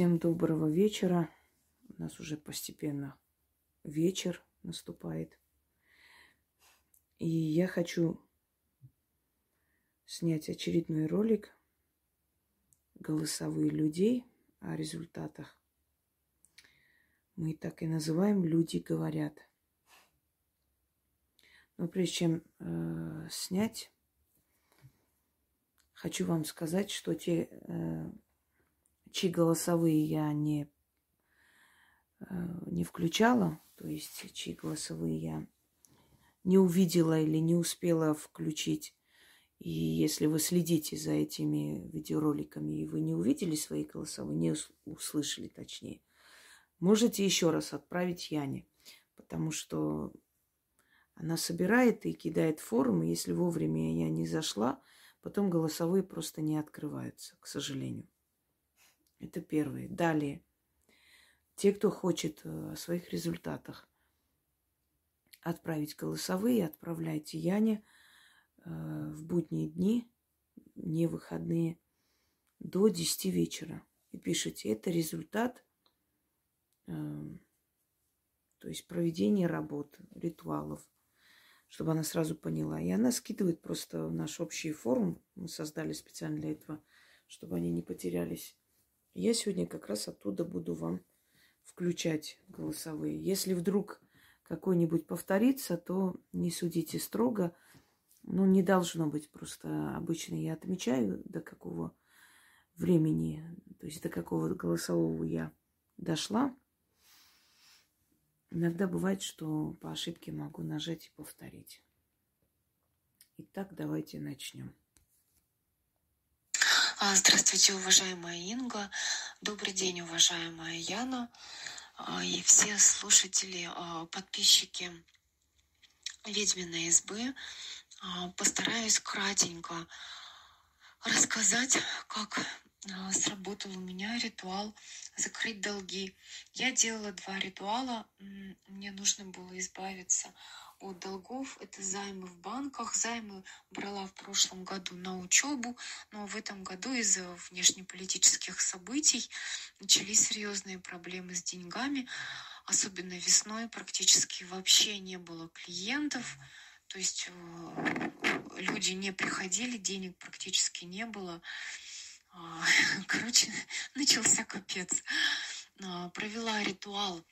Всем доброго вечера. У нас уже постепенно вечер наступает. И я хочу снять очередной ролик голосовые людей о результатах. Мы так и называем «Люди говорят». Но прежде чем э, снять, хочу вам сказать, что те э, чьи голосовые я не, э, не включала, то есть чьи голосовые я не увидела или не успела включить. И если вы следите за этими видеороликами, и вы не увидели свои голосовые, не услышали точнее, можете еще раз отправить Яне, потому что она собирает и кидает форум, и если вовремя я не зашла, потом голосовые просто не открываются, к сожалению. Это первое. Далее. Те, кто хочет э, о своих результатах отправить голосовые, отправляйте Яне э, в будние дни, не выходные, до 10 вечера. И пишите, это результат, э, то есть проведение работ, ритуалов, чтобы она сразу поняла. И она скидывает просто в наш общий форум. Мы создали специально для этого, чтобы они не потерялись я сегодня как раз оттуда буду вам включать голосовые. Если вдруг какой-нибудь повторится, то не судите строго. Ну, не должно быть просто. Обычно я отмечаю, до какого времени, то есть до какого голосового я дошла. Иногда бывает, что по ошибке могу нажать и повторить. Итак, давайте начнем. А, здравствуйте, уважаемая Инга. Добрый день, уважаемая Яна а, и все слушатели, а, подписчики Ведьминой избы. Постараюсь кратенько рассказать, как сработал у меня ритуал закрыть долги. Я делала два ритуала. Мне нужно было избавиться от долгов. Это займы в банках. Займы брала в прошлом году на учебу, но в этом году из-за внешнеполитических событий начались серьезные проблемы с деньгами. Особенно весной практически вообще не было клиентов. То есть э, люди не приходили, денег практически не было. А, короче, начался капец. А, провела ритуал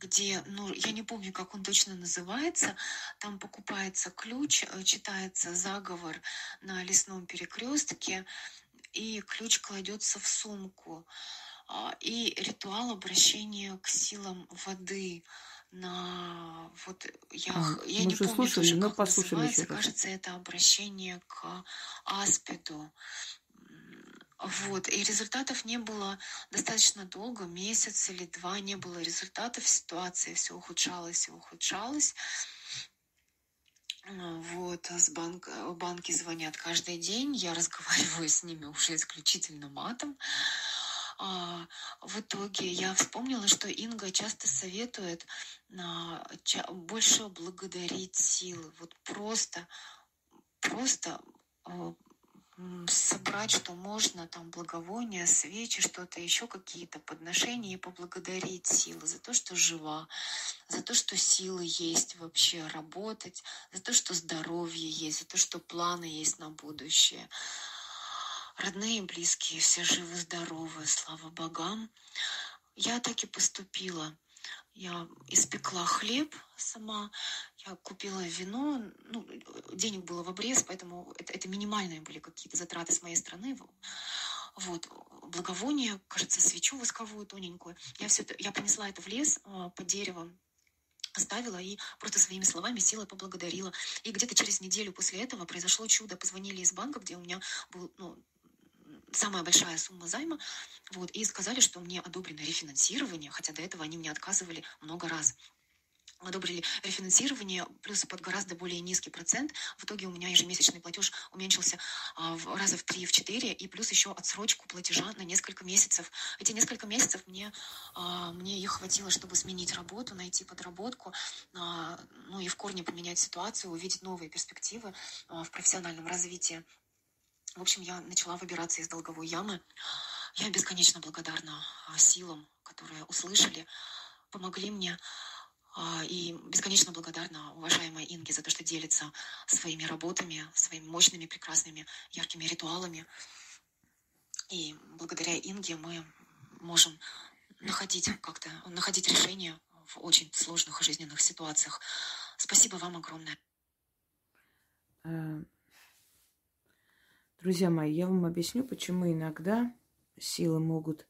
где, ну, я не помню, как он точно называется, там покупается ключ, э, читается заговор на лесном перекрестке, и ключ кладется в сумку. А, и ритуал обращения к силам воды на вот я, а, я не помню слушали, тоже, как называется, кажется, это обращение к аспиду. Вот, и результатов не было достаточно долго, месяц или два не было результатов, ситуация все ухудшалась и ухудшалась. Вот, с банк, банки звонят каждый день, я разговариваю с ними уже исключительно матом. А, в итоге я вспомнила, что Инга часто советует а, ча, больше благодарить силы. Вот просто, просто а, собрать, что можно, там, благовония, свечи, что-то еще, какие-то подношения и поблагодарить силы за то, что жива, за то, что силы есть вообще работать, за то, что здоровье есть, за то, что планы есть на будущее. Родные и близкие, все живы, здоровы, слава богам. Я так и поступила. Я испекла хлеб сама, купила вино, ну, денег было в обрез, поэтому это, это минимальные были какие-то затраты с моей стороны. Вот, благовоние, кажется, свечу восковую тоненькую. Я все это, я понесла это в лес а, под деревом, оставила и просто своими словами силой поблагодарила. И где-то через неделю после этого произошло чудо. Позвонили из банка, где у меня был ну, самая большая сумма займа, вот, и сказали, что мне одобрено рефинансирование, хотя до этого они мне отказывали много раз одобрили рефинансирование, плюс под гораздо более низкий процент. В итоге у меня ежемесячный платеж уменьшился а, в раза в три, в четыре, и плюс еще отсрочку платежа на несколько месяцев. Эти несколько месяцев мне, а, мне их хватило, чтобы сменить работу, найти подработку, а, ну и в корне поменять ситуацию, увидеть новые перспективы в профессиональном развитии. В общем, я начала выбираться из долговой ямы. Я бесконечно благодарна силам, которые услышали, помогли мне. А, и бесконечно благодарна уважаемой Инге за то, что делится своими работами, своими мощными, прекрасными, яркими ритуалами. И благодаря Инге мы можем находить как-то, находить решение в очень сложных жизненных ситуациях. Спасибо вам огромное. Э, друзья мои, я вам объясню, почему иногда силы могут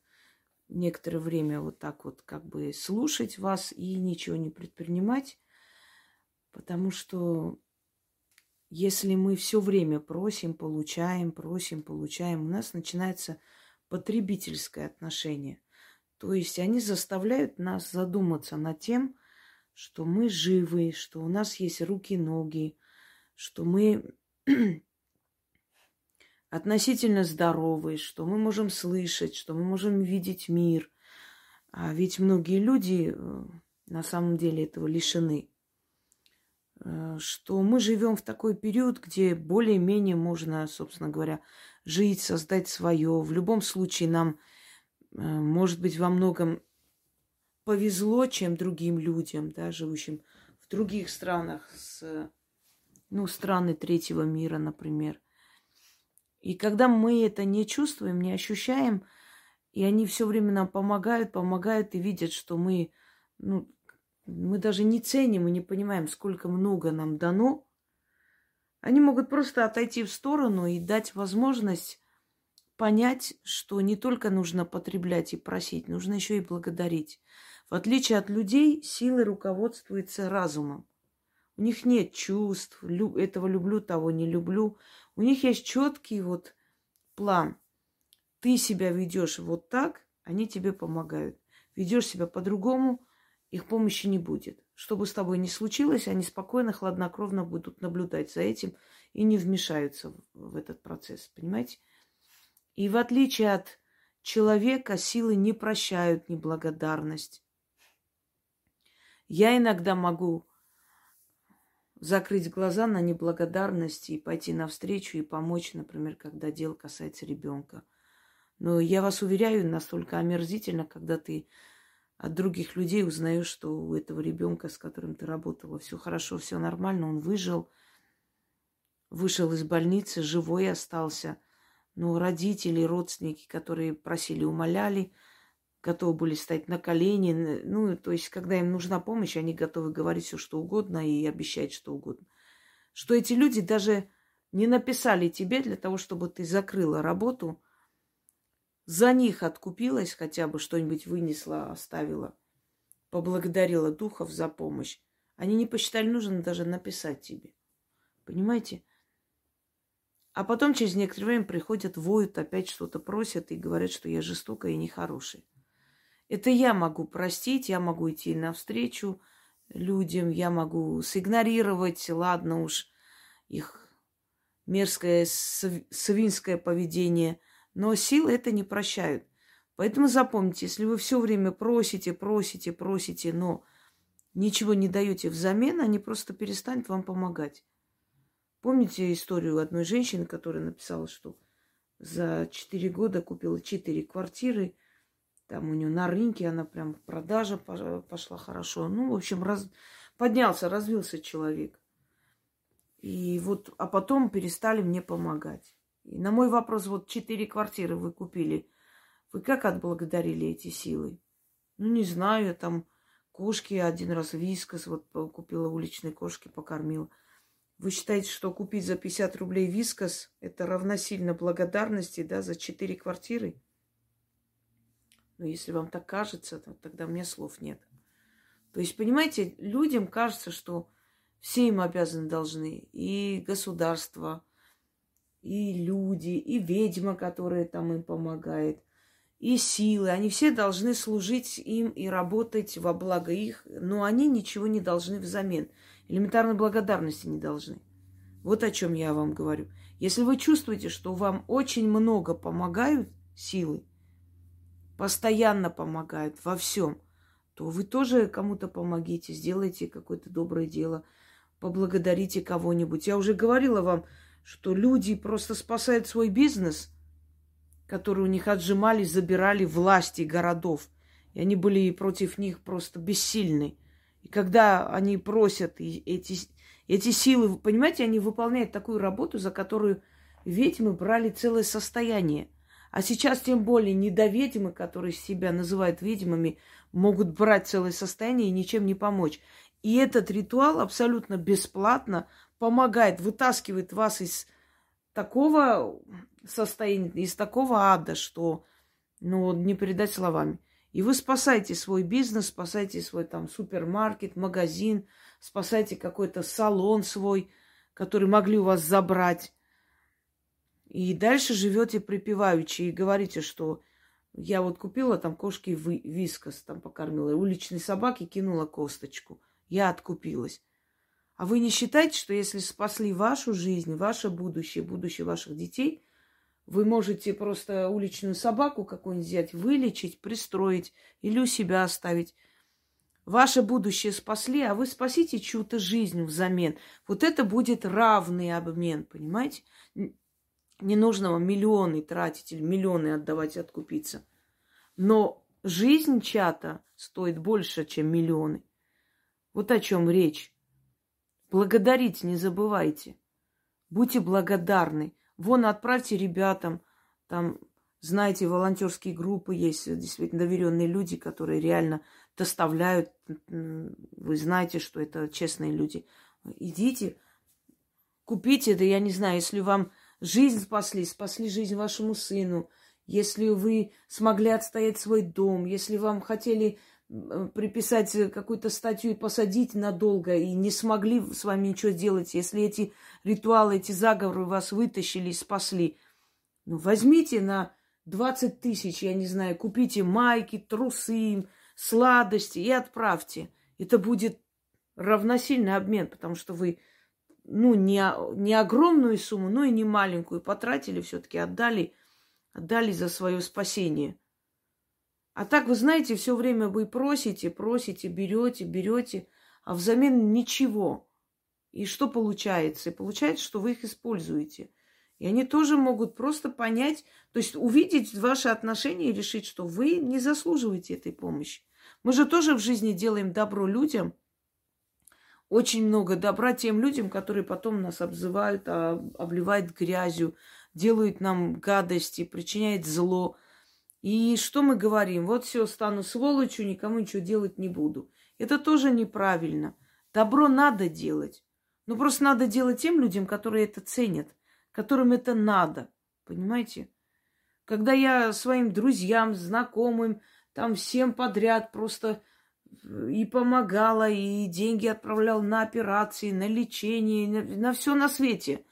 некоторое время вот так вот как бы слушать вас и ничего не предпринимать, потому что если мы все время просим, получаем, просим, получаем, у нас начинается потребительское отношение. То есть они заставляют нас задуматься над тем, что мы живы, что у нас есть руки, ноги, что мы относительно здоровы, что мы можем слышать, что мы можем видеть мир. А ведь многие люди э, на самом деле этого лишены. Э, что мы живем в такой период, где более-менее можно, собственно говоря, жить, создать свое. В любом случае нам, э, может быть, во многом повезло, чем другим людям, да, живущим в других странах, с, ну, страны третьего мира, например – и когда мы это не чувствуем, не ощущаем, и они все время нам помогают, помогают и видят, что мы, ну, мы даже не ценим и не понимаем, сколько много нам дано, они могут просто отойти в сторону и дать возможность понять, что не только нужно потреблять и просить, нужно еще и благодарить. В отличие от людей, силы руководствуются разумом. У них нет чувств, этого люблю, того не люблю. У них есть четкий вот план. Ты себя ведешь вот так, они тебе помогают. Ведешь себя по-другому, их помощи не будет. Что бы с тобой ни случилось, они спокойно, хладнокровно будут наблюдать за этим и не вмешаются в этот процесс, понимаете? И в отличие от человека, силы не прощают неблагодарность. Я иногда могу закрыть глаза на неблагодарность и пойти навстречу и помочь, например, когда дело касается ребенка. Но я вас уверяю, настолько омерзительно, когда ты от других людей узнаешь, что у этого ребенка, с которым ты работала, все хорошо, все нормально, он выжил, вышел из больницы, живой остался. Но родители, родственники, которые просили, умоляли – готовы были стать на колени. Ну, то есть, когда им нужна помощь, они готовы говорить все, что угодно и обещать что угодно. Что эти люди даже не написали тебе для того, чтобы ты закрыла работу, за них откупилась хотя бы, что-нибудь вынесла, оставила, поблагодарила духов за помощь. Они не посчитали нужным даже написать тебе. Понимаете? А потом через некоторое время приходят, воют, опять что-то просят и говорят, что я жестокая и нехорошая. Это я могу простить, я могу идти навстречу людям, я могу сигнорировать, ладно уж, их мерзкое свинское поведение, но силы это не прощают. Поэтому запомните, если вы все время просите, просите, просите, но ничего не даете взамен, они просто перестанут вам помогать. Помните историю одной женщины, которая написала, что за четыре года купила четыре квартиры – там у нее на рынке она прям продажа пошла хорошо. Ну, в общем, раз, поднялся, развился человек. И вот, а потом перестали мне помогать. И на мой вопрос, вот четыре квартиры вы купили, вы как отблагодарили эти силы? Ну, не знаю, там кошки один раз вискас, вот купила уличной кошки, покормила. Вы считаете, что купить за 50 рублей вискас – это равносильно благодарности, да, за четыре квартиры? Но если вам так кажется, то тогда меня слов нет. То есть, понимаете, людям кажется, что все им обязаны должны. И государство, и люди, и ведьма, которая там им помогает, и силы. Они все должны служить им и работать во благо их, но они ничего не должны взамен. Элементарной благодарности не должны. Вот о чем я вам говорю. Если вы чувствуете, что вам очень много помогают силы, постоянно помогают во всем, то вы тоже кому-то помогите, сделайте какое-то доброе дело, поблагодарите кого-нибудь. Я уже говорила вам, что люди просто спасают свой бизнес которые у них отжимали, забирали власти городов. И они были против них просто бессильны. И когда они просят и эти, эти силы, понимаете, они выполняют такую работу, за которую ведьмы брали целое состояние. А сейчас тем более недоведьмы, которые себя называют ведьмами, могут брать целое состояние и ничем не помочь. И этот ритуал абсолютно бесплатно помогает, вытаскивает вас из такого состояния, из такого ада, что ну, не передать словами. И вы спасаете свой бизнес, спасаете свой там супермаркет, магазин, спасаете какой-то салон свой, который могли у вас забрать. И дальше живете припеваючи и говорите, что я вот купила там кошки вискос, там покормила, уличной собаке кинула косточку. Я откупилась. А вы не считаете, что если спасли вашу жизнь, ваше будущее, будущее ваших детей, вы можете просто уличную собаку какую-нибудь взять, вылечить, пристроить или у себя оставить. Ваше будущее спасли, а вы спасите чью-то жизнь взамен. Вот это будет равный обмен, понимаете? Не нужно вам миллионы тратить или миллионы отдавать и откупиться. Но жизнь чата стоит больше, чем миллионы. Вот о чем речь. Благодарить не забывайте. Будьте благодарны. Вон отправьте ребятам, там, знаете, волонтерские группы есть, действительно доверенные люди, которые реально доставляют. Вы знаете, что это честные люди. Идите, купите это, я не знаю, если вам жизнь спасли, спасли жизнь вашему сыну, если вы смогли отстоять свой дом, если вам хотели Э, приписать какую-то статью и посадить надолго, и не смогли с вами ничего сделать, если эти ритуалы, эти заговоры вас вытащили и спасли, ну, возьмите на 20 тысяч, я не знаю, купите майки, трусы, сладости и отправьте. Это будет равносильный обмен, потому что вы, ну, не, не огромную сумму, но и не маленькую потратили, все-таки отдали, отдали за свое спасение. А так, вы знаете, все время вы просите, просите, берете, берете, а взамен ничего. И что получается? Получается, что вы их используете. И они тоже могут просто понять, то есть увидеть ваши отношения и решить, что вы не заслуживаете этой помощи. Мы же тоже в жизни делаем добро людям, очень много добра тем людям, которые потом нас обзывают, а, обливают грязью, делают нам гадости, причиняют зло – и что мы говорим? Вот все, стану сволочью, никому ничего делать не буду. Это тоже неправильно. Добро надо делать. Но просто надо делать тем людям, которые это ценят, которым это надо. Понимаете? Когда я своим друзьям, знакомым, там всем подряд просто и помогала, и деньги отправлял на операции, на лечение, на, на все на свете.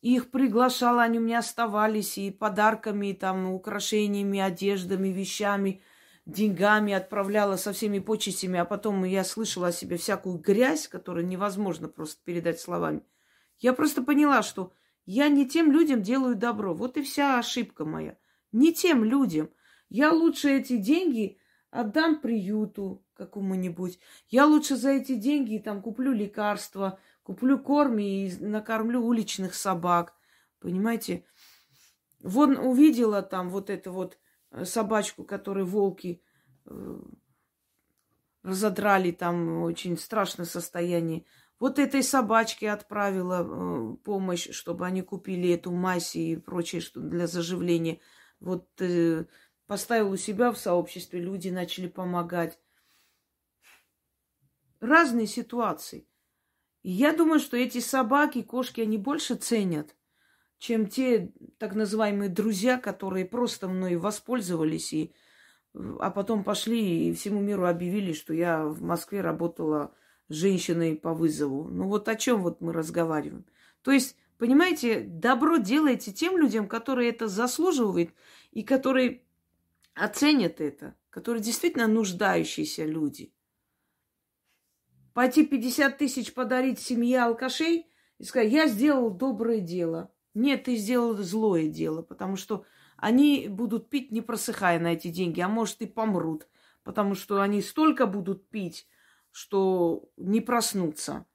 Их приглашала, они у меня оставались и подарками, там, украшениями, одеждами, вещами, деньгами отправляла со всеми почестями, а потом я слышала о себе всякую грязь, которую невозможно просто передать словами. Я просто поняла, что я не тем людям делаю добро. Вот и вся ошибка моя. Не тем людям. Я лучше эти деньги отдам приюту какому-нибудь. Я лучше за эти деньги там куплю лекарства, Куплю корм и накормлю уличных собак. Понимаете? Вон увидела там вот эту вот э, собачку, которую волки э, разодрали там очень страшное состояние. Вот этой собачке отправила э, помощь, чтобы они купили эту мазь и прочее что для заживления. Вот э, поставил у себя в сообществе, люди начали помогать. Разные ситуации. И я думаю, что эти собаки, кошки, они больше ценят, чем те так называемые друзья, которые просто мной воспользовались и а потом пошли и всему миру объявили, что я в Москве работала женщиной по вызову. Ну вот о чем вот мы разговариваем. То есть, понимаете, добро делаете тем людям, которые это заслуживают и которые оценят это, которые действительно нуждающиеся люди – пойти 50 тысяч подарить семье алкашей и сказать, я сделал доброе дело. Нет, ты сделал злое дело, потому что они будут пить, не просыхая на эти деньги, а может и помрут, потому что они столько будут пить, что не проснутся.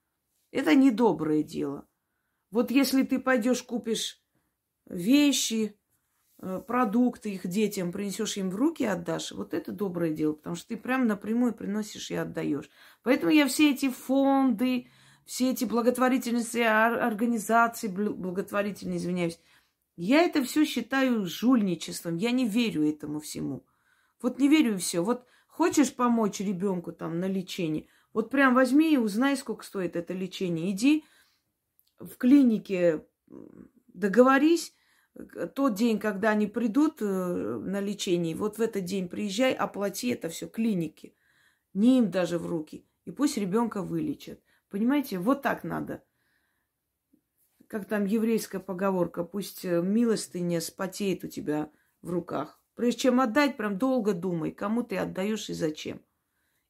Это не доброе дело. Вот если ты пойдешь купишь вещи, продукты их детям принесешь им в руки, отдашь, вот это доброе дело, потому что ты прям напрямую приносишь и отдаешь. Поэтому я все эти фонды, все эти благотворительные организации, благотворительные, извиняюсь, я это все считаю жульничеством. Я не верю этому всему. Вот не верю все. Вот хочешь помочь ребенку там на лечение, вот прям возьми и узнай, сколько стоит это лечение. Иди в клинике, договорись, тот день, когда они придут э, на лечение, вот в этот день приезжай, оплати это все клинике. Не им даже в руки. И пусть ребенка вылечат. Понимаете, вот так надо. Как там еврейская поговорка, пусть э, милостыня спотеет у тебя в руках. Прежде чем отдать, прям долго думай, кому ты отдаешь и зачем.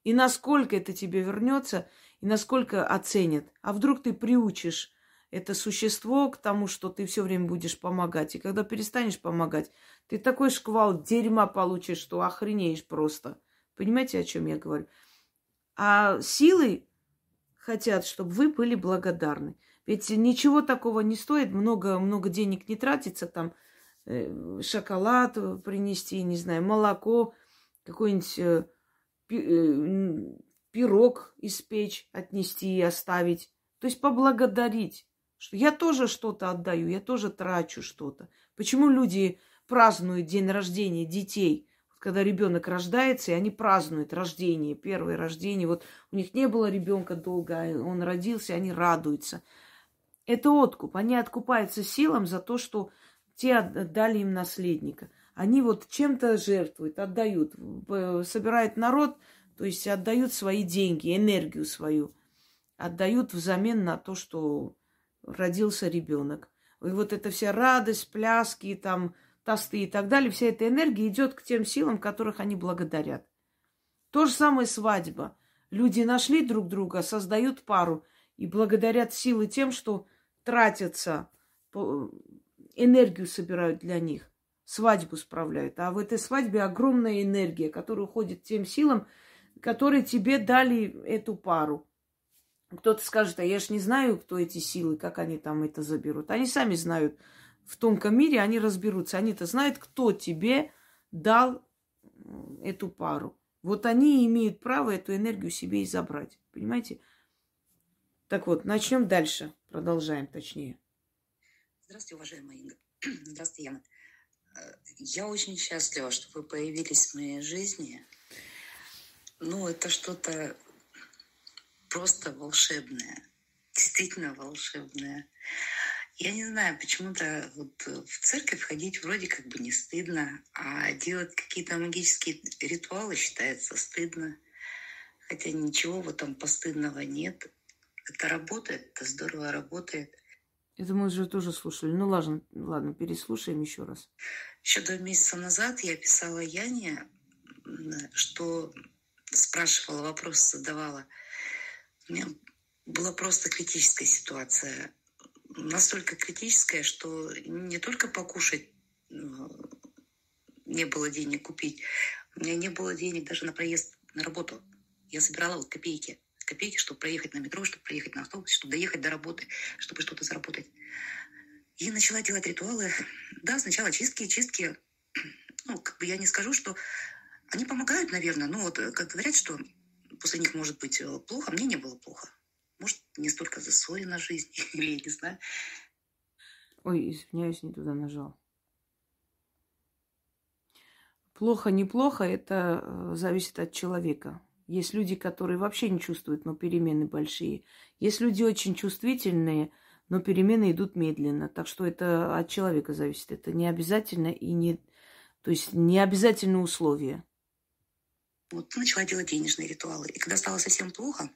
И насколько это тебе вернется, и насколько оценят. А вдруг ты приучишь это существо к тому, что ты все время будешь помогать. И когда перестанешь помогать, ты такой шквал дерьма получишь, что охренеешь просто. Понимаете, о чем я говорю? А силы хотят, чтобы вы были благодарны. Ведь ничего такого не стоит, много, много денег не тратится, там э, шоколад принести, не знаю, молоко, какой-нибудь э, э, пирог испечь, отнести и оставить. То есть поблагодарить, я тоже что-то отдаю, я тоже трачу что-то. Почему люди празднуют день рождения детей – когда ребенок рождается, и они празднуют рождение, первое рождение. Вот у них не было ребенка долго, а он родился, они радуются. Это откуп. Они откупаются силам за то, что те отдали им наследника. Они вот чем-то жертвуют, отдают, собирают народ, то есть отдают свои деньги, энергию свою, отдают взамен на то, что родился ребенок. И вот эта вся радость, пляски, там, тосты и так далее, вся эта энергия идет к тем силам, которых они благодарят. То же самое свадьба. Люди нашли друг друга, создают пару и благодарят силы тем, что тратятся, энергию собирают для них, свадьбу справляют. А в этой свадьбе огромная энергия, которая уходит тем силам, которые тебе дали эту пару. Кто-то скажет, а я же не знаю, кто эти силы, как они там это заберут. Они сами знают, в тонком мире они разберутся. Они-то знают, кто тебе дал эту пару. Вот они имеют право эту энергию себе и забрать. Понимаете? Так вот, начнем дальше. Продолжаем, точнее. Здравствуйте, уважаемая Инга. Здравствуйте, Яна. Э, я очень счастлива, что вы появились в моей жизни. Ну, это что-то просто волшебное. Действительно волшебное. Я не знаю, почему-то вот э, в церковь ходить вроде как бы не стыдно, а делать какие-то магические ритуалы считается стыдно. Хотя ничего в этом постыдного нет. Это работает, это здорово работает. Это мы уже тоже слушали. Ну ладно, ладно, переслушаем еще раз. Еще два месяца назад я писала Яне, что спрашивала, вопрос задавала. У меня была просто критическая ситуация настолько критическая, что не только покушать э, не было денег купить, у меня не было денег даже на проезд на работу. Я собирала вот копейки. Копейки, чтобы проехать на метро, чтобы проехать на автобусе, чтобы доехать до работы, чтобы что-то заработать. И начала делать ритуалы. Да, сначала чистки, чистки. Ну, как бы я не скажу, что они помогают, наверное. Но вот, как говорят, что после них может быть э, плохо, мне не было плохо. Может, не столько засорена жизнь, или я не знаю. Ой, извиняюсь, не туда нажал. Плохо, неплохо, это э, зависит от человека. Есть люди, которые вообще не чувствуют, но перемены большие. Есть люди очень чувствительные, но перемены идут медленно. Так что это от человека зависит. Это не обязательно и не... То есть не обязательно условия. Вот начала делать денежные ритуалы. И когда стало совсем плохо,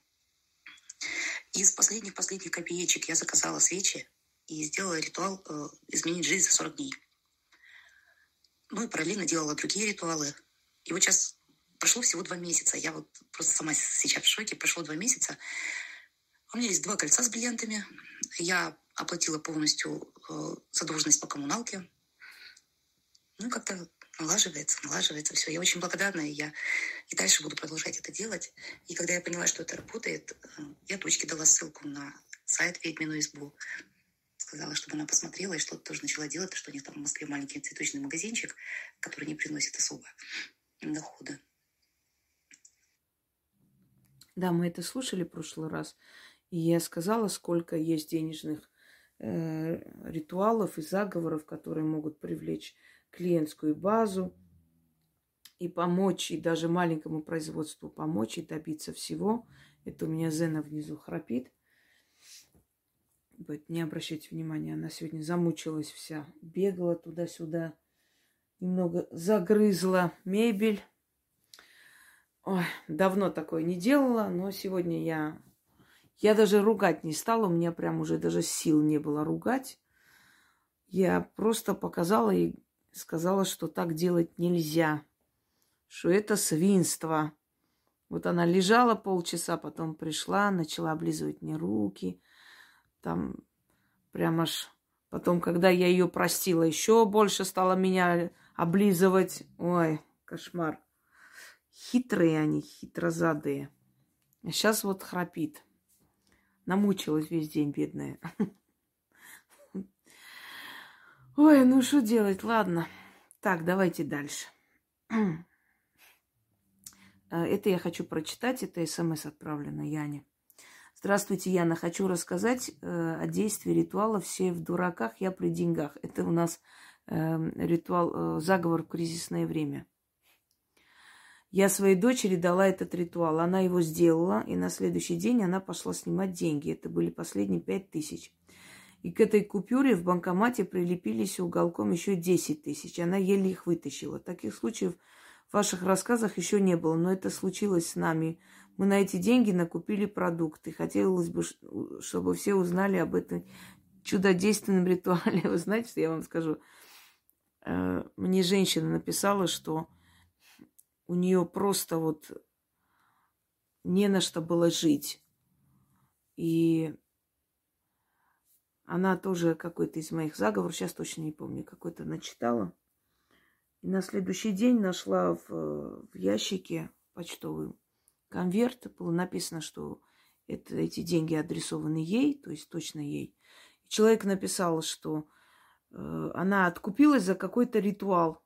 из последних-последних копеечек я заказала свечи и сделала ритуал э, «Изменить жизнь за 40 дней». Ну и параллельно делала другие ритуалы. И вот сейчас прошло всего два месяца. Я вот просто сама сейчас в шоке. Прошло два месяца. У меня есть два кольца с бриллиантами. Я оплатила полностью э, задолженность по коммуналке. Ну, как-то налаживается, налаживается все. Я очень благодарна, и я и дальше буду продолжать это делать. И когда я поняла, что это работает, э, я дочке дала ссылку на сайт «Ведьмину избу». сказала, чтобы она посмотрела и что-то тоже начала делать, что у них там в Москве маленький цветочный магазинчик, который не приносит особо дохода. Да, мы это слушали в прошлый раз. И я сказала, сколько есть денежных э, ритуалов и заговоров, которые могут привлечь клиентскую базу и помочь, и даже маленькому производству помочь и добиться всего. Это у меня Зена внизу храпит. Не обращайте внимания, она сегодня замучилась вся. Бегала туда-сюда, немного загрызла мебель. Ой, давно такое не делала, но сегодня я... Я даже ругать не стала, у меня прям уже даже сил не было ругать. Я просто показала и сказала, что так делать нельзя, что это свинство. Вот она лежала полчаса, потом пришла, начала облизывать мне руки. Там прям аж... Потом, когда я ее простила, еще больше стала меня облизывать. Ой, кошмар. Хитрые они, хитрозадые. А сейчас вот храпит. Намучилась весь день, бедная. Ой, ну что делать, ладно. Так, давайте дальше. А, это я хочу прочитать, это смс отправлено Яне. Здравствуйте, Яна. Хочу рассказать э, о действии ритуала «Все в дураках, я при деньгах». Это у нас э, ритуал, э, заговор в кризисное время. Я своей дочери дала этот ритуал. Она его сделала, и на следующий день она пошла снимать деньги. Это были последние пять тысяч. И к этой купюре в банкомате прилепились уголком еще 10 тысяч. Она еле их вытащила. Таких случаев в ваших рассказах еще не было, но это случилось с нами. Мы на эти деньги накупили продукты. Хотелось бы, чтобы все узнали об этом чудодейственном ритуале. Вы знаете, что я вам скажу? Э, мне женщина написала, что у нее просто вот не на что было жить. И она тоже какой-то из моих заговоров, сейчас точно не помню, какой-то начитала. И на следующий день нашла в, в ящике почтовый конверт. Было написано, что это, эти деньги адресованы ей, то есть точно ей. И человек написал, что э, она откупилась за какой-то ритуал.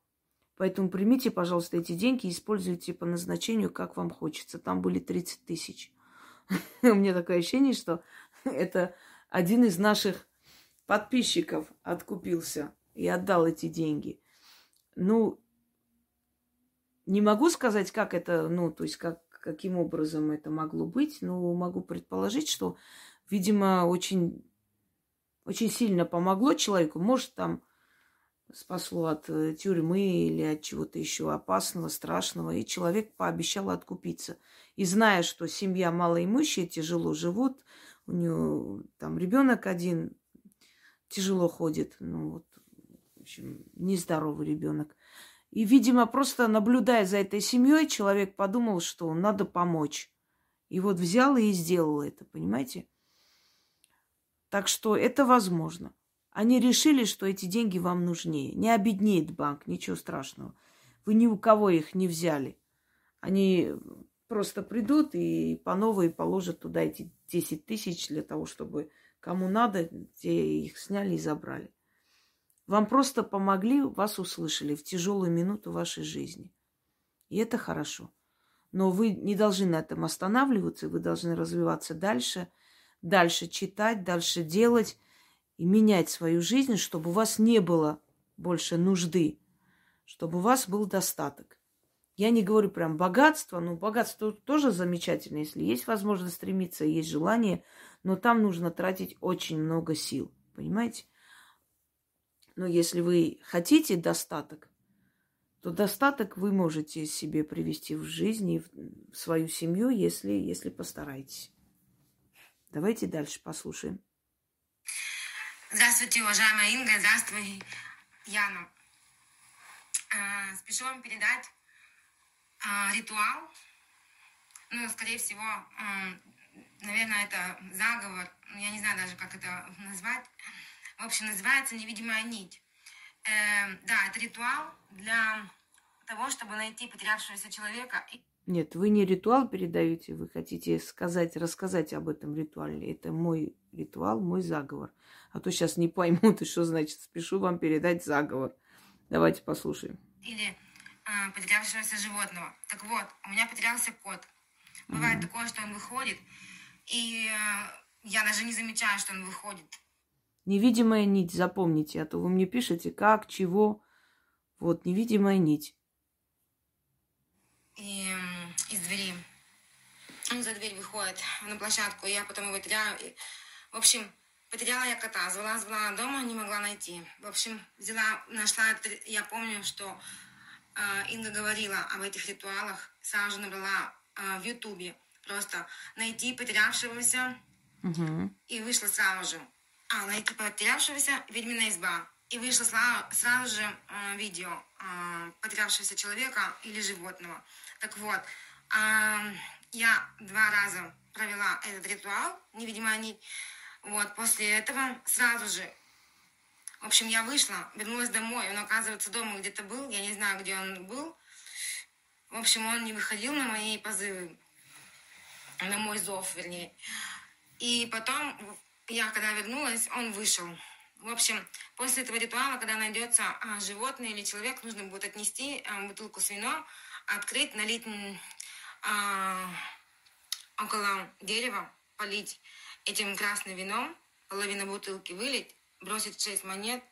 Поэтому примите, пожалуйста, эти деньги и используйте по назначению, как вам хочется. Там были 30 тысяч. У меня такое ощущение, что это один из наших подписчиков откупился и отдал эти деньги. Ну, не могу сказать, как это, ну, то есть как, каким образом это могло быть, но могу предположить, что, видимо, очень, очень сильно помогло человеку. Может, там спасло от э, тюрьмы или от чего-то еще опасного, страшного, и человек пообещал откупиться. И зная, что семья малоимущая, тяжело живут, у нее там ребенок один тяжело ходит, ну вот, в общем, нездоровый ребенок. И, видимо, просто наблюдая за этой семьей, человек подумал, что надо помочь. И вот взял и сделал это, понимаете? Так что это возможно. Они решили, что эти деньги вам нужнее. Не обеднеет банк, ничего страшного. Вы ни у кого их не взяли. Они просто придут и по новой положат туда эти 10 тысяч для того, чтобы кому надо, те их сняли и забрали. Вам просто помогли, вас услышали в тяжелую минуту вашей жизни. И это хорошо. Но вы не должны на этом останавливаться, вы должны развиваться дальше, дальше читать, дальше делать и менять свою жизнь, чтобы у вас не было больше нужды, чтобы у вас был достаток. Я не говорю прям богатство, но богатство тоже замечательно, если есть возможность стремиться, есть желание, но там нужно тратить очень много сил, понимаете? Но если вы хотите достаток, то достаток вы можете себе привести в жизнь и в свою семью, если, если постараетесь. Давайте дальше послушаем. Здравствуйте, уважаемая Инга. Здравствуй, Яна. А, спешу вам передать а, ритуал. Ну, скорее всего, а, наверное, это заговор. Я не знаю даже, как это назвать. В общем, называется «Невидимая нить». Э, да, это ритуал для того, чтобы найти потерявшегося человека. Нет, вы не ритуал передаете, вы хотите сказать, рассказать об этом ритуале. Это мой ритуал, мой заговор. А то сейчас не поймут, и что значит спешу вам передать заговор. Давайте послушаем. Или э, потерявшегося животного. Так вот, у меня потерялся кот. Бывает mm-hmm. такое, что он выходит, и э, я даже не замечаю, что он выходит. Невидимая нить, запомните, а то вы мне пишете, как, чего. Вот, невидимая нить и, из двери. Он за дверь выходит на площадку, и я потом его теряю. И, в общем, потеряла я кота, звала, звала дома, не могла найти. В общем, взяла, нашла, я помню, что Инга говорила об этих ритуалах, сразу же набрала э, в Ютубе просто найти потерявшегося, угу. и вышла сразу же. А, найти потерявшегося, ведьмина изба. И вышло сразу же э, видео э, потерявшегося человека или животного. Так вот, э, я два раза провела этот ритуал, невидимая нить. Вот, после этого сразу же, в общем, я вышла, вернулась домой. Он, оказывается, дома где-то был, я не знаю, где он был. В общем, он не выходил на мои позывы, на мой зов, вернее. И потом, я когда вернулась, он вышел. В общем, после этого ритуала, когда найдется а, животное или человек, нужно будет отнести а, бутылку с вином, открыть, налить а, около дерева, полить этим красным вином, половину бутылки вылить, бросить шесть монет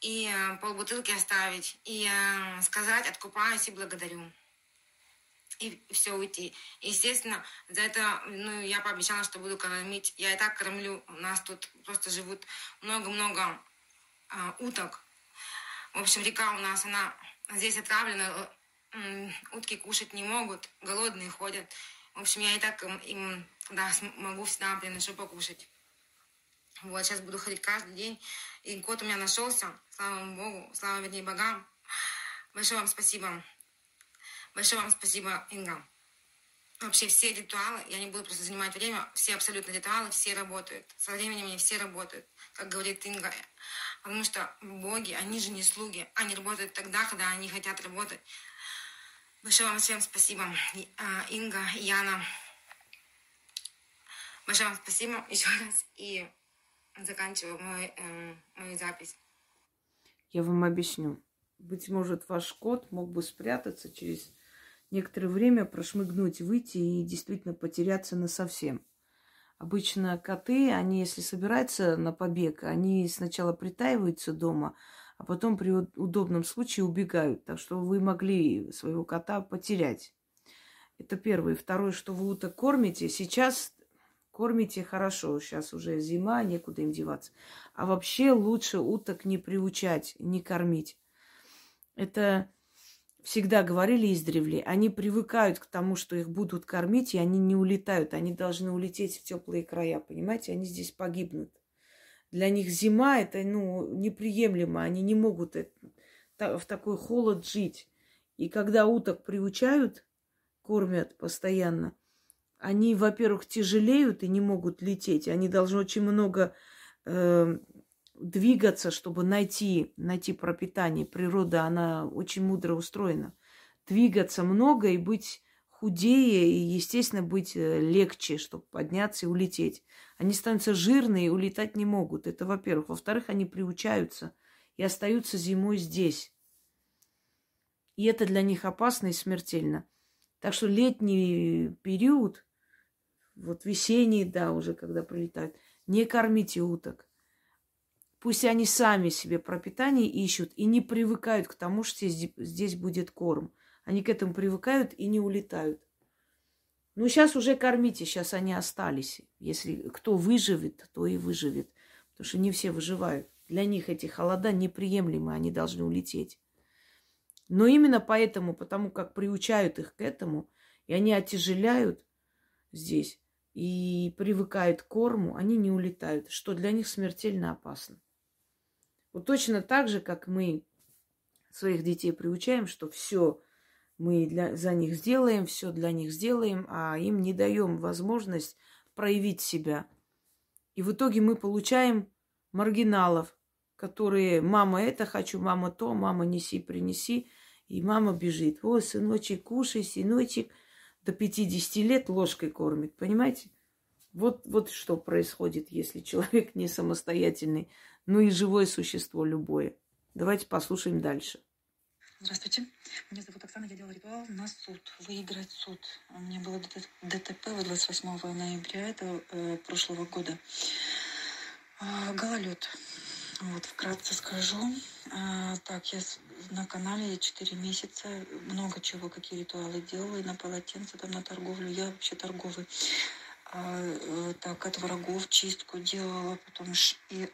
и а, полбутылки оставить. И а, сказать «откупаюсь и благодарю» и все уйти. Естественно, за это ну, я пообещала, что буду кормить. Я и так кормлю. У нас тут просто живут много-много а, уток. В общем, река у нас, она здесь отравлена. Утки кушать не могут, голодные ходят. В общем, я и так им, им да, могу всегда приношу покушать. Вот, сейчас буду ходить каждый день. И кот у меня нашелся. Слава Богу, слава, вернее, богам. Большое вам спасибо. Большое вам спасибо, Инга. Вообще все ритуалы, я не буду просто занимать время, все абсолютно ритуалы, все работают. Со временем они все работают, как говорит Инга. Потому что боги, они же не слуги. Они работают тогда, когда они хотят работать. Большое вам всем спасибо, а, Инга, Яна. Большое вам спасибо еще раз. И заканчиваю мой, э, мою запись. Я вам объясню. Быть может, ваш кот мог бы спрятаться через некоторое время прошмыгнуть, выйти и действительно потеряться на совсем. Обычно коты, они, если собираются на побег, они сначала притаиваются дома, а потом при удобном случае убегают. Так что вы могли своего кота потерять. Это первое. Второе, что вы уток кормите. Сейчас кормите хорошо. Сейчас уже зима, некуда им деваться. А вообще лучше уток не приучать, не кормить. Это всегда говорили издревле, они привыкают к тому, что их будут кормить, и они не улетают. Они должны улететь в теплые края, понимаете? Они здесь погибнут. Для них зима это ну, неприемлемо. Они не могут в такой холод жить. И когда уток приучают, кормят постоянно, они, во-первых, тяжелеют и не могут лететь. Они должны очень много э, двигаться, чтобы найти, найти пропитание. Природа, она очень мудро устроена. Двигаться много и быть худее, и, естественно, быть э, легче, чтобы подняться и улететь. Они становятся жирные и улетать не могут. Это во-первых. Во-вторых, они приучаются и остаются зимой здесь. И это для них опасно и смертельно. Так что летний период, вот весенний, да, уже когда прилетают, не кормите уток. Пусть они сами себе пропитание ищут и не привыкают к тому, что здесь будет корм. Они к этому привыкают и не улетают. Ну, сейчас уже кормите, сейчас они остались. Если кто выживет, то и выживет. Потому что не все выживают. Для них эти холода неприемлемы, они должны улететь. Но именно поэтому, потому как приучают их к этому, и они отяжеляют здесь, и привыкают к корму, они не улетают, что для них смертельно опасно. Вот точно так же, как мы своих детей приучаем, что все мы для, за них сделаем, все для них сделаем, а им не даем возможность проявить себя. И в итоге мы получаем маргиналов, которые мама это хочу, мама то, мама неси, принеси. И мама бежит. Ой, сыночек, кушай, сыночек. До 50 лет ложкой кормит. Понимаете? Вот, вот что происходит, если человек не самостоятельный, ну и живое существо любое. Давайте послушаем дальше. Здравствуйте. Меня зовут Оксана. Я делала ритуал на суд, выиграть суд. У меня было ДТП 28 ноября этого э, прошлого года. Э, гололед. Вот, вкратце скажу. А, так, я на канале 4 месяца много чего, какие ритуалы делала, и на полотенце, там, на торговлю. Я вообще торговый. А, э, так, от врагов чистку делала, потом и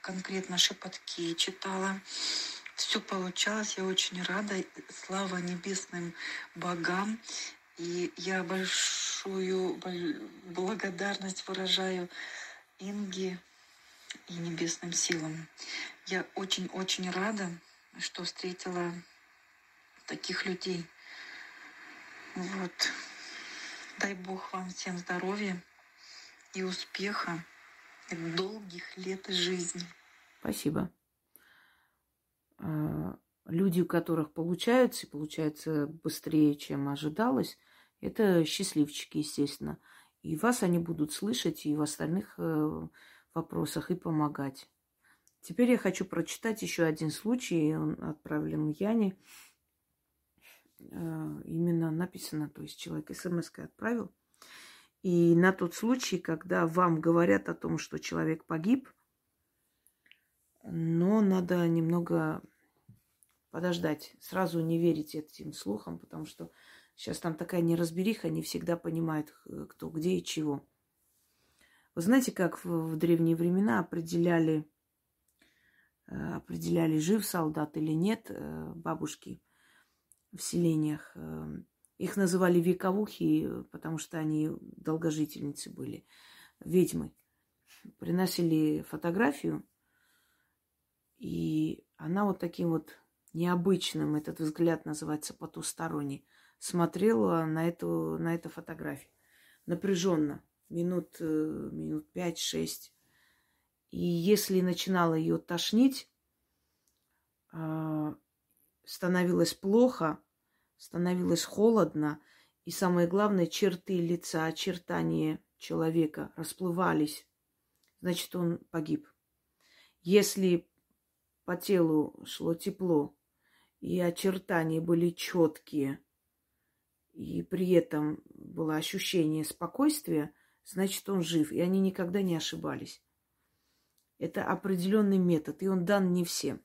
конкретно шепотки читала. Все получалось, я очень рада. Слава небесным богам. И я большую благодарность выражаю Инге, и небесным силам. Я очень-очень рада, что встретила таких людей. Вот. Дай Бог вам всем здоровья и успеха, и долгих лет жизни. Спасибо. А, люди, у которых получается, и получается быстрее, чем ожидалось, это счастливчики, естественно. И вас они будут слышать, и в остальных э, вопросах и помогать. Теперь я хочу прочитать еще один случай. Он отправлен Яне. Э, именно написано, то есть человек смс отправил. И на тот случай, когда вам говорят о том, что человек погиб, но надо немного подождать. Сразу не верить этим слухам, потому что сейчас там такая неразбериха, не всегда понимают, кто где и чего. Вы знаете, как в, в древние времена определяли, определяли, жив солдат или нет э, бабушки в селениях? Э, их называли вековухи, потому что они долгожительницы были, ведьмы. Приносили фотографию, и она вот таким вот необычным, этот взгляд называется потусторонний, смотрела на эту, на эту фотографию напряженно минут, э, минут 5-6. И если начинала ее тошнить, а, становилось плохо, становилось холодно, и самое главное, черты лица, очертания человека расплывались, значит, он погиб. Если по телу шло тепло, и очертания были четкие, и при этом было ощущение спокойствия, значит, он жив. И они никогда не ошибались. Это определенный метод, и он дан не всем.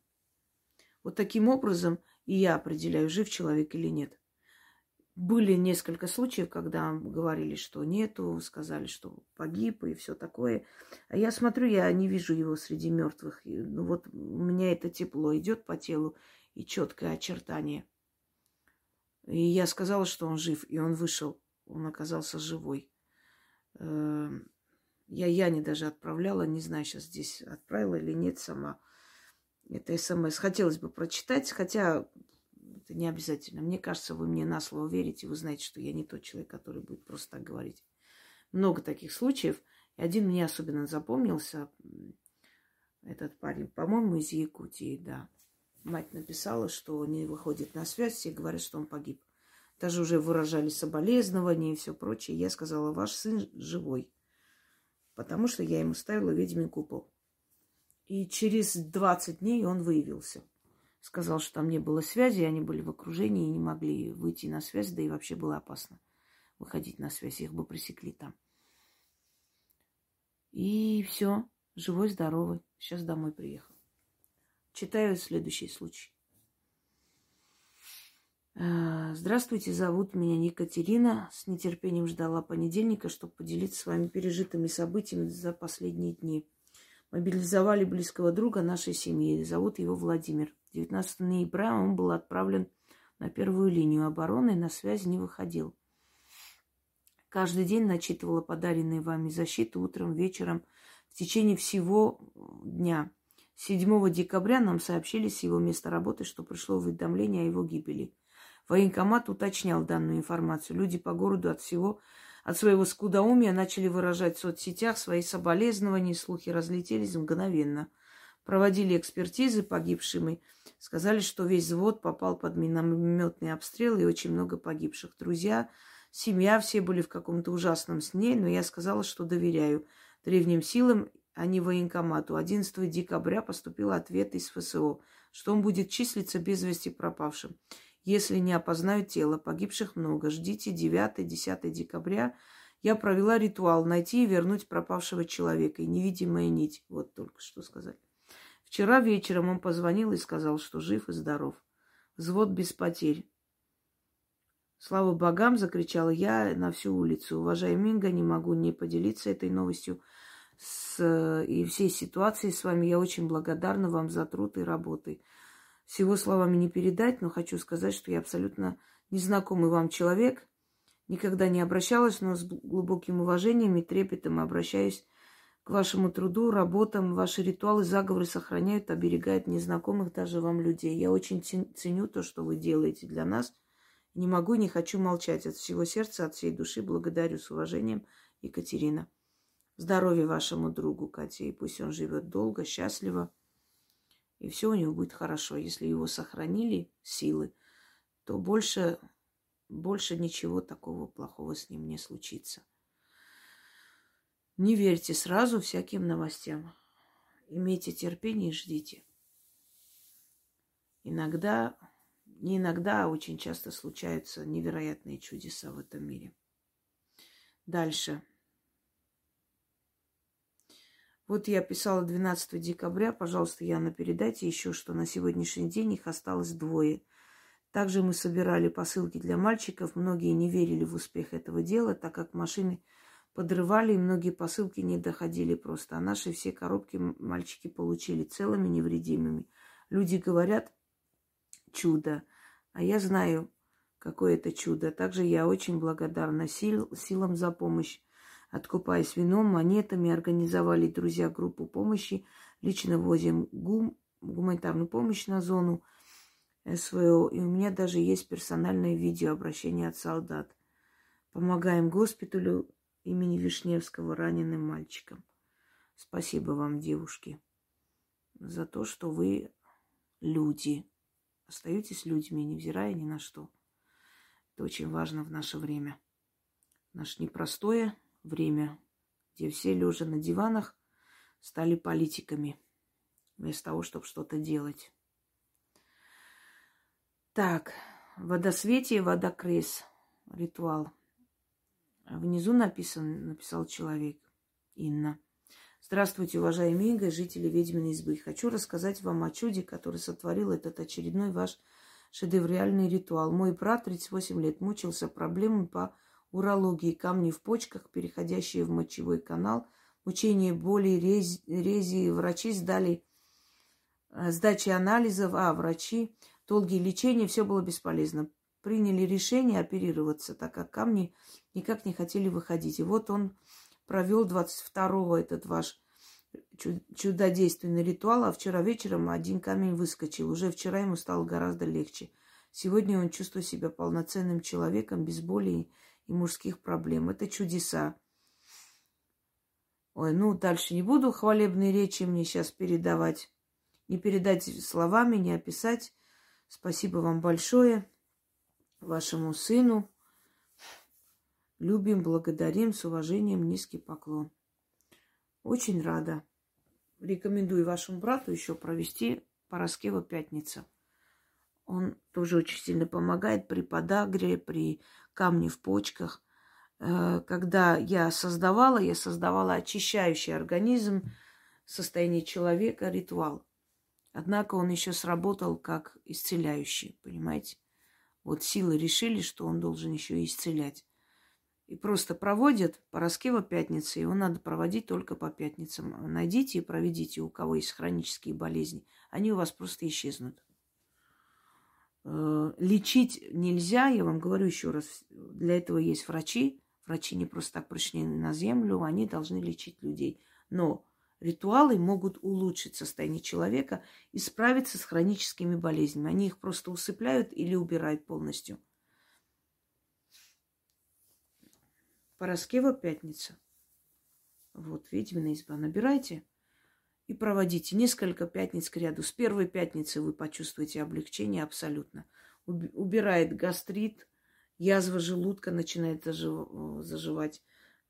Вот таким образом и я определяю, жив человек или нет. Были несколько случаев, когда говорили, что нету, сказали, что погиб и все такое. А я смотрю, я не вижу его среди мертвых. ну вот у меня это тепло идет по телу и четкое очертание. И я сказала, что он жив, и он вышел. Он оказался живой. Я Яне даже отправляла, не знаю, сейчас здесь отправила или нет сама. Это смс. Хотелось бы прочитать, хотя это не обязательно. Мне кажется, вы мне на слово верите, вы знаете, что я не тот человек, который будет просто так говорить. Много таких случаев. И один мне особенно запомнился. Этот парень, по-моему, из Якутии, да. Мать написала, что не выходит на связь, все говорят, что он погиб. Даже уже выражали соболезнования и все прочее. Я сказала, ваш сын живой. Потому что я ему ставила ведьмин купол. И через 20 дней он выявился. Сказал, что там не было связи, они были в окружении и не могли выйти на связь, да и вообще было опасно выходить на связь, их бы пресекли там. И все, живой, здоровый. Сейчас домой приехал. Читаю следующий случай. Э, здравствуйте, зовут меня Екатерина. С нетерпением ждала понедельника, чтобы поделиться с вами пережитыми событиями за последние дни. Мобилизовали близкого друга нашей семьи. Зовут его Владимир. 19 ноября он был отправлен на первую линию обороны, на связь не выходил. Каждый день начитывала подаренные вами защиты утром, вечером, в течение всего дня. 7 декабря нам сообщили с его места работы, что пришло уведомление о его гибели – Военкомат уточнял данную информацию. Люди по городу от всего, от своего скудоумия начали выражать в соцсетях свои соболезнования, слухи разлетелись мгновенно. Проводили экспертизы погибшими. Сказали, что весь взвод попал под минометный обстрел и очень много погибших. Друзья, семья, все были в каком-то ужасном сне, но я сказала, что доверяю древним силам, а не военкомату. 11 декабря поступил ответ из ФСО, что он будет числиться без вести пропавшим. Если не опознают тело, погибших много. Ждите 9-10 декабря. Я провела ритуал найти и вернуть пропавшего человека. И невидимая нить. Вот только что сказать. Вчера вечером он позвонил и сказал, что жив и здоров. Взвод без потерь. Слава богам, закричала я на всю улицу. Уважаемый Минга, не могу не поделиться этой новостью с, и всей ситуацией с вами. Я очень благодарна вам за труд и работы. Всего словами не передать, но хочу сказать, что я абсолютно незнакомый вам человек. Никогда не обращалась, но с глубоким уважением и трепетом обращаюсь к вашему труду, работам. Ваши ритуалы, заговоры сохраняют, оберегают незнакомых даже вам людей. Я очень ценю то, что вы делаете для нас. Не могу и не хочу молчать. От всего сердца, от всей души благодарю с уважением, Екатерина. Здоровья вашему другу, Катя, и пусть он живет долго, счастливо, и все у него будет хорошо. Если его сохранили силы, то больше, больше ничего такого плохого с ним не случится. Не верьте сразу всяким новостям. Имейте терпение и ждите. Иногда, не иногда, а очень часто случаются невероятные чудеса в этом мире. Дальше. Вот я писала 12 декабря. Пожалуйста, Яна, передайте еще, что на сегодняшний день их осталось двое. Также мы собирали посылки для мальчиков. Многие не верили в успех этого дела, так как машины подрывали, и многие посылки не доходили просто. А наши все коробки мальчики получили целыми, невредимыми. Люди говорят, чудо. А я знаю, какое это чудо. Также я очень благодарна сил, силам за помощь. Откупаясь вином, монетами, организовали друзья группу помощи. Лично возим гум, гуманитарную помощь на зону СВО. И у меня даже есть персональное видео обращения от солдат. Помогаем госпиталю имени Вишневского раненым мальчикам. Спасибо вам, девушки, за то, что вы люди. Остаетесь людьми, невзирая ни на что. Это очень важно в наше время. Наше непростое время, где все, лежа на диванах, стали политиками, вместо того, чтобы что-то делать. Так, водосветие, водокрес, ритуал. Внизу написан, написал человек, Инна. Здравствуйте, уважаемые Иго, жители ведьминой избы. Хочу рассказать вам о чуде, который сотворил этот очередной ваш шедевриальный ритуал. Мой брат, 38 лет, мучился проблемами по урологии, камни в почках, переходящие в мочевой канал, мучение боли, рез, рези. Врачи сдали э, сдачи анализов, а врачи, долгие лечения, все было бесполезно приняли решение оперироваться, так как камни никак не хотели выходить. И вот он провел 22-го этот ваш чудодейственный ритуал, а вчера вечером один камень выскочил. Уже вчера ему стало гораздо легче. Сегодня он чувствует себя полноценным человеком, без боли и мужских проблем. Это чудеса. Ой, ну дальше не буду хвалебные речи мне сейчас передавать. Не передать словами, не описать. Спасибо вам большое вашему сыну. Любим, благодарим, с уважением, низкий поклон. Очень рада. Рекомендую вашему брату еще провести Пороскева пятница. Он тоже очень сильно помогает при подагре, при камне в почках. Э, когда я создавала, я создавала очищающий организм, состояние человека, ритуал. Однако он еще сработал как исцеляющий, понимаете? Вот силы решили, что он должен еще и исцелять. И просто проводят по Раскева пятницы, его надо проводить только по пятницам. Найдите и проведите, у кого есть хронические болезни. Они у вас просто исчезнут. Э, лечить нельзя, я вам говорю еще раз, для этого есть врачи. Врачи не просто так пришли на землю, они должны лечить людей. Но Ритуалы могут улучшить состояние человека и справиться с хроническими болезнями. Они их просто усыпляют или убирают полностью. Пороскева пятница. Вот, ведьмина изба. Набирайте. И проводите несколько пятниц к ряду. С первой пятницы вы почувствуете облегчение абсолютно. Убирает гастрит, язва желудка начинает заживать.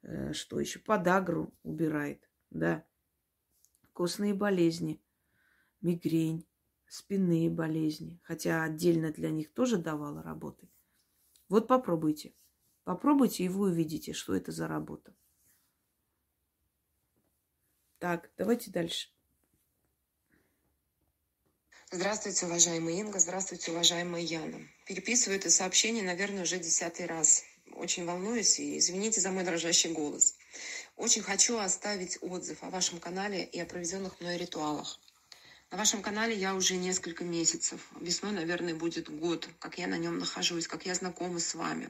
Э, что еще? Подагру убирает, да. Костные болезни, мигрень, спинные болезни. Хотя отдельно для них тоже давала работы. Вот попробуйте. Попробуйте, и вы увидите, что это за работа. Так, давайте дальше. Здравствуйте, уважаемая Инга. Здравствуйте, уважаемая Яна. Переписываю это сообщение, наверное, уже десятый раз. Очень волнуюсь и извините за мой дрожащий голос. Очень хочу оставить отзыв о вашем канале и о проведенных мной ритуалах. На вашем канале я уже несколько месяцев. Весной, наверное, будет год, как я на нем нахожусь, как я знакома с вами.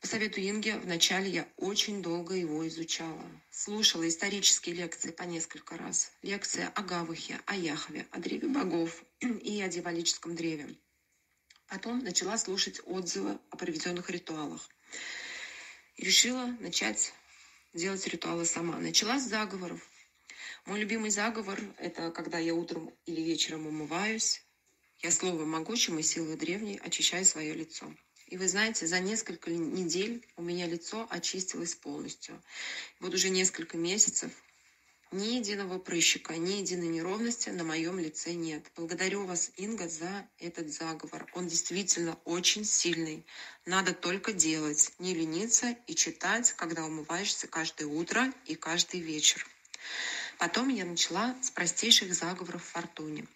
По совету Инги, вначале я очень долго его изучала. Слушала исторические лекции по несколько раз. Лекции о Гавахе, о Яхве, о древе богов и о дьяволическом древе. Потом начала слушать отзывы о проведенных ритуалах. Решила начать делать ритуалы сама. Начала с заговоров. Мой любимый заговор – это когда я утром или вечером умываюсь, я словом могучим и силой древней очищаю свое лицо. И вы знаете, за несколько недель у меня лицо очистилось полностью. Вот уже несколько месяцев ни единого прыщика, ни единой неровности на моем лице нет. Благодарю вас, Инга, за этот заговор. Он действительно очень сильный. Надо только делать, не лениться и читать, когда умываешься каждое утро и каждый вечер. Потом я начала с простейших заговоров в фортуне.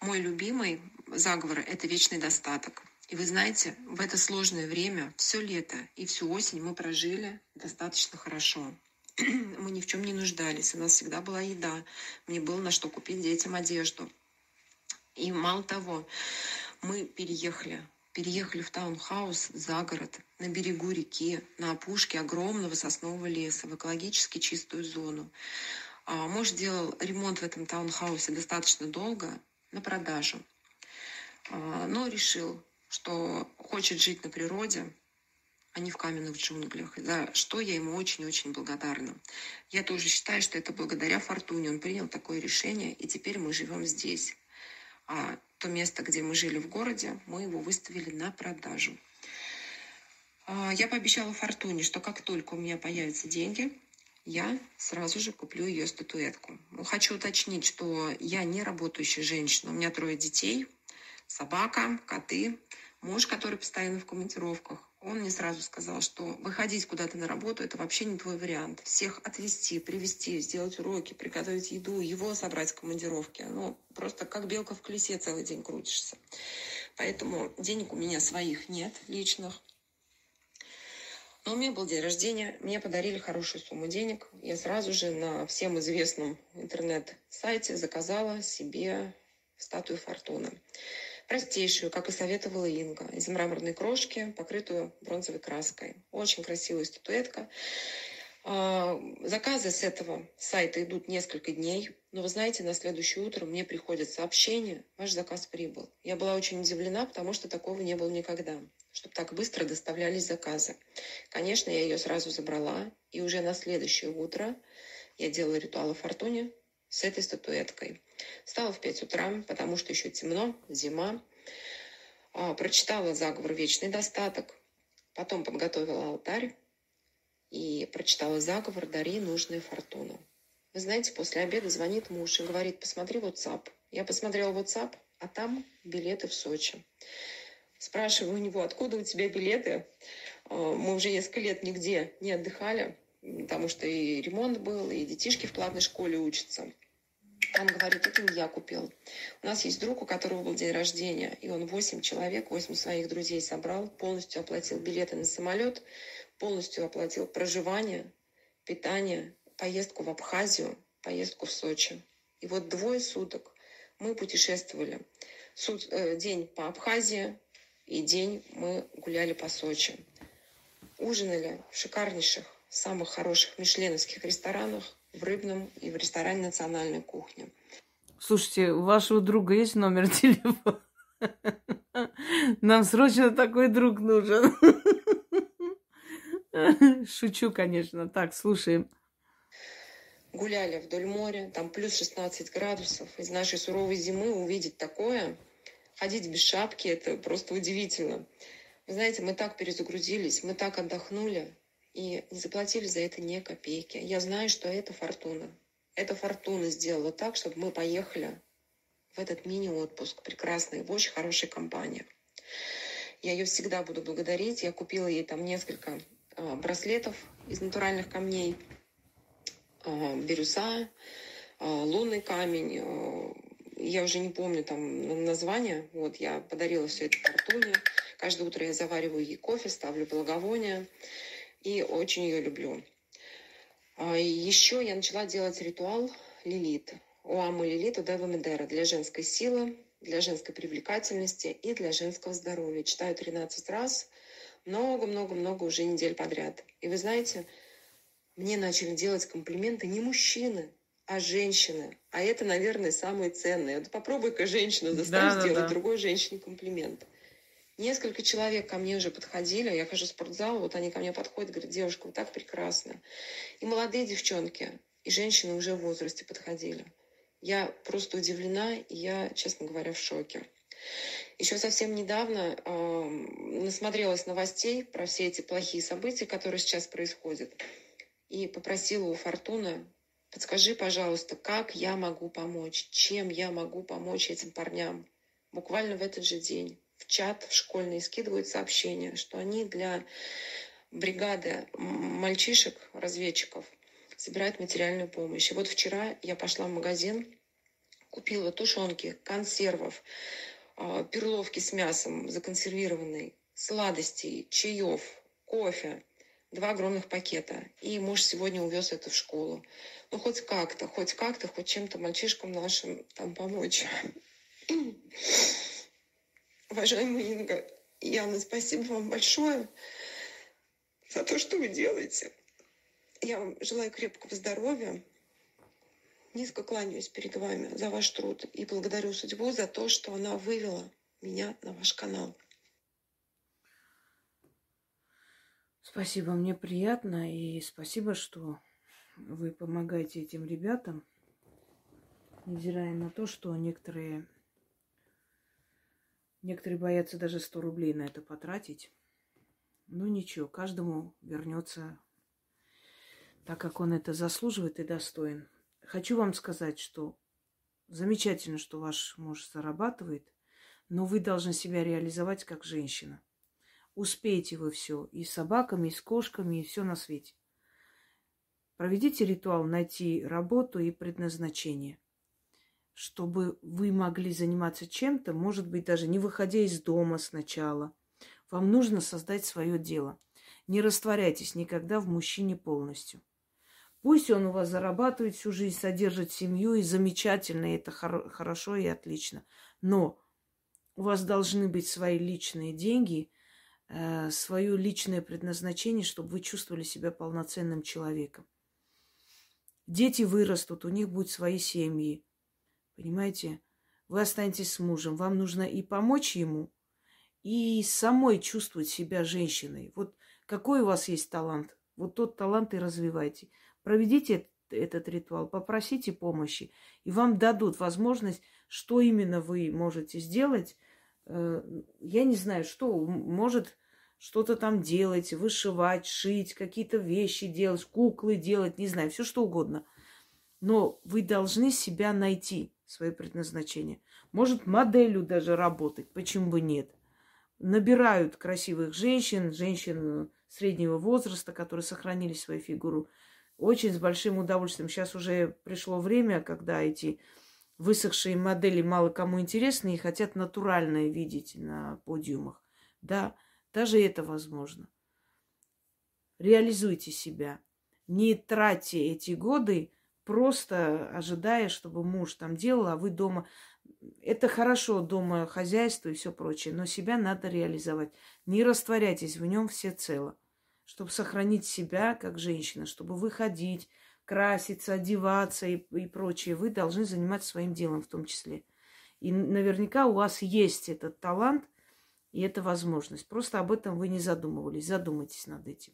Мой любимый заговор – это вечный достаток. И вы знаете, в это сложное время, все лето и всю осень мы прожили достаточно хорошо. мы ни в чем не нуждались, у нас всегда была еда, мне было на что купить детям одежду. И мало того, мы переехали, переехали в таунхаус за город, на берегу реки, на опушке огромного соснового леса, в экологически чистую зону. А муж делал ремонт в этом таунхаусе достаточно долго на продажу, а, но решил что хочет жить на природе, а не в каменных джунглях, за что я ему очень-очень благодарна. Я тоже считаю, что это благодаря Фортуне он принял такое решение, и теперь мы живем здесь. А то место, где мы жили в городе, мы его выставили на продажу. А, я пообещала Фортуне, что как только у меня появятся деньги, я сразу же куплю ее статуэтку. Хочу уточнить, что я не работающая женщина. У меня трое детей, собака, коты, муж, который постоянно в командировках. Он мне сразу сказал, что выходить куда-то на работу – это вообще не твой вариант. Всех отвезти, привезти, сделать уроки, приготовить еду, его собрать в командировке. Ну, просто как белка в колесе целый день крутишься. Поэтому денег у меня своих нет, личных. Но у меня был день рождения, мне подарили хорошую сумму денег. Я сразу же на всем известном интернет-сайте заказала себе статую Фортуны простейшую, как и советовала Инга, из мраморной крошки, покрытую бронзовой краской. Очень красивая статуэтка. А, заказы с этого сайта идут несколько дней, но вы знаете, на следующее утро мне приходит сообщение, ваш заказ прибыл. Я была очень удивлена, потому что такого не было никогда, чтобы так быстро доставлялись заказы. Конечно, я ее сразу забрала, и уже на следующее утро я делала ритуал о фортуне с этой статуэткой. Встала в 5 утра, потому что еще темно, зима. А, прочитала заговор «Вечный достаток». Потом подготовила алтарь и прочитала заговор «Дари нужную фортуну». Вы знаете, после обеда звонит муж и говорит, посмотри WhatsApp. Я посмотрела WhatsApp, а там билеты в Сочи. Спрашиваю у него, откуда у тебя билеты? А, мы уже несколько лет нигде не отдыхали, потому что и ремонт был, и детишки в платной школе учатся. Он говорит, это не я купил. У нас есть друг, у которого был день рождения, и он восемь человек, восемь своих друзей собрал, полностью оплатил билеты на самолет, полностью оплатил проживание, питание, поездку в Абхазию, поездку в Сочи. И вот двое суток мы путешествовали. Суд, э, день по Абхазии и день мы гуляли по Сочи. Ужинали в шикарнейших, самых хороших мишленовских ресторанах, в рыбном и в ресторане национальной кухни. Слушайте, у вашего друга есть номер телефона? Нам срочно такой друг нужен. Шучу, конечно. Так, слушаем. гуляли вдоль моря, там плюс 16 градусов. Из нашей суровой зимы увидеть такое, ходить без шапки, это просто удивительно. Вы знаете, мы так перезагрузились, мы так отдохнули и не заплатили за это ни копейки. Я знаю, что это фортуна. Это фортуна сделала так, чтобы мы поехали в этот мини-отпуск прекрасный, в очень хорошей компании. Я ее всегда буду благодарить. Я купила ей там несколько э, браслетов из натуральных камней, э, бирюса, э, лунный камень. Э, я уже не помню там название. Вот я подарила все это Фортуне. Каждое утро я завариваю ей кофе, ставлю благовония. И очень ее люблю. А еще я начала делать ритуал Лилит. Уаму Лилит Удева Медера для женской силы, для женской привлекательности и для женского здоровья. Читаю 13 раз, много-много-много уже недель подряд. И вы знаете, мне начали делать комплименты не мужчины, а женщины. А это, наверное, самое ценное. Вот попробуй-ка женщину заставить да, сделать да. другой женщине комплимент. Несколько человек ко мне уже подходили, я хожу в спортзал, вот они ко мне подходят, говорят, девушка, вы так прекрасна. И молодые девчонки, и женщины уже в возрасте подходили. Я просто удивлена, и я, честно говоря, в шоке. Еще совсем недавно э, насмотрелась новостей про все эти плохие события, которые сейчас происходят, и попросила у Фортуны, подскажи, пожалуйста, как я могу помочь, чем я могу помочь этим парням. Буквально в этот же день в чат школьный скидывают сообщения, что они для бригады мальчишек, разведчиков, собирают материальную помощь. И вот вчера я пошла в магазин, купила тушенки, консервов, а, перловки с мясом законсервированной, сладостей, чаев, кофе, два огромных пакета. И муж сегодня увез это в школу. Ну, хоть как-то, хоть как-то, хоть чем-то мальчишкам нашим там помочь. Уважаемая Инга, Яна, спасибо вам большое за то, что вы делаете. Я вам желаю крепкого здоровья. Низко кланяюсь перед вами за ваш труд и благодарю судьбу за то, что она вывела меня на ваш канал. Спасибо, мне приятно и спасибо, что вы помогаете этим ребятам, невзирая на то, что некоторые, некоторые боятся даже 100 рублей на это потратить. Ну ничего, каждому вернется так, как он это заслуживает и достоин. Хочу вам сказать, что замечательно, что ваш муж зарабатывает, но вы должны себя реализовать как женщина. Успеете вы все и с собаками, и с кошками, и все на свете. Проведите ритуал найти работу и предназначение, чтобы вы могли заниматься чем-то, может быть, даже не выходя из дома сначала. Вам нужно создать свое дело. Не растворяйтесь никогда в мужчине полностью. Пусть он у вас зарабатывает всю жизнь, содержит семью, и замечательно, и это хор- хорошо и отлично. Но у вас должны быть свои личные деньги, э, свое личное предназначение, чтобы вы чувствовали себя полноценным человеком. Дети вырастут, у них будут свои семьи. Понимаете? Вы останетесь с мужем. Вам нужно и помочь ему, и самой чувствовать себя женщиной. Вот какой у вас есть талант, вот тот талант и развивайте. Проведите этот ритуал, попросите помощи, и вам дадут возможность, что именно вы можете сделать. Э, я не знаю, что может что-то там делать, вышивать, шить, какие-то вещи делать, куклы делать, не знаю, все что угодно. Но вы должны себя найти, свое предназначение. Может, моделью даже работать, почему бы нет. Набирают красивых женщин, женщин среднего возраста, которые сохранили свою фигуру, очень с большим удовольствием. Сейчас уже пришло время, когда эти высохшие модели мало кому интересны и хотят натуральное видеть на подиумах. Да, даже это возможно. Реализуйте себя. Не тратьте эти годы, просто ожидая, чтобы муж там делал, а вы дома. Это хорошо, дома хозяйство и все прочее, но себя надо реализовать. Не растворяйтесь в нем всецело чтобы сохранить себя как женщина, чтобы выходить, краситься, одеваться и, и прочее, вы должны заниматься своим делом в том числе. И наверняка у вас есть этот талант и эта возможность. Просто об этом вы не задумывались. Задумайтесь над этим.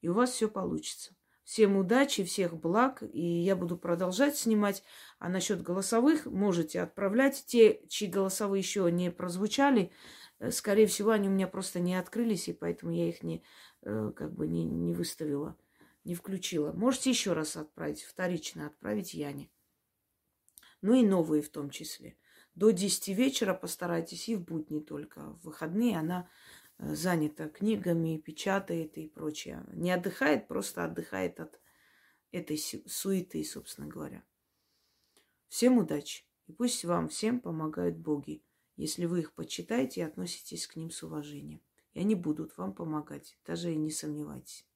И у вас все получится. Всем удачи, всех благ. И я буду продолжать снимать. А насчет голосовых можете отправлять. Те, чьи голосовые еще не прозвучали, э, скорее всего, они у меня просто не открылись, и поэтому я их не, э, как бы не, не выставила, не включила. Можете еще раз отправить, вторично отправить Яне. Ну и новые в том числе. До 10 вечера постарайтесь и в будни только. В выходные она занята книгами, печатает и прочее. Не отдыхает, просто отдыхает от этой суеты, собственно говоря. Всем удачи. И пусть вам всем помогают боги, если вы их почитаете и относитесь к ним с уважением. И они будут вам помогать, даже и не сомневайтесь.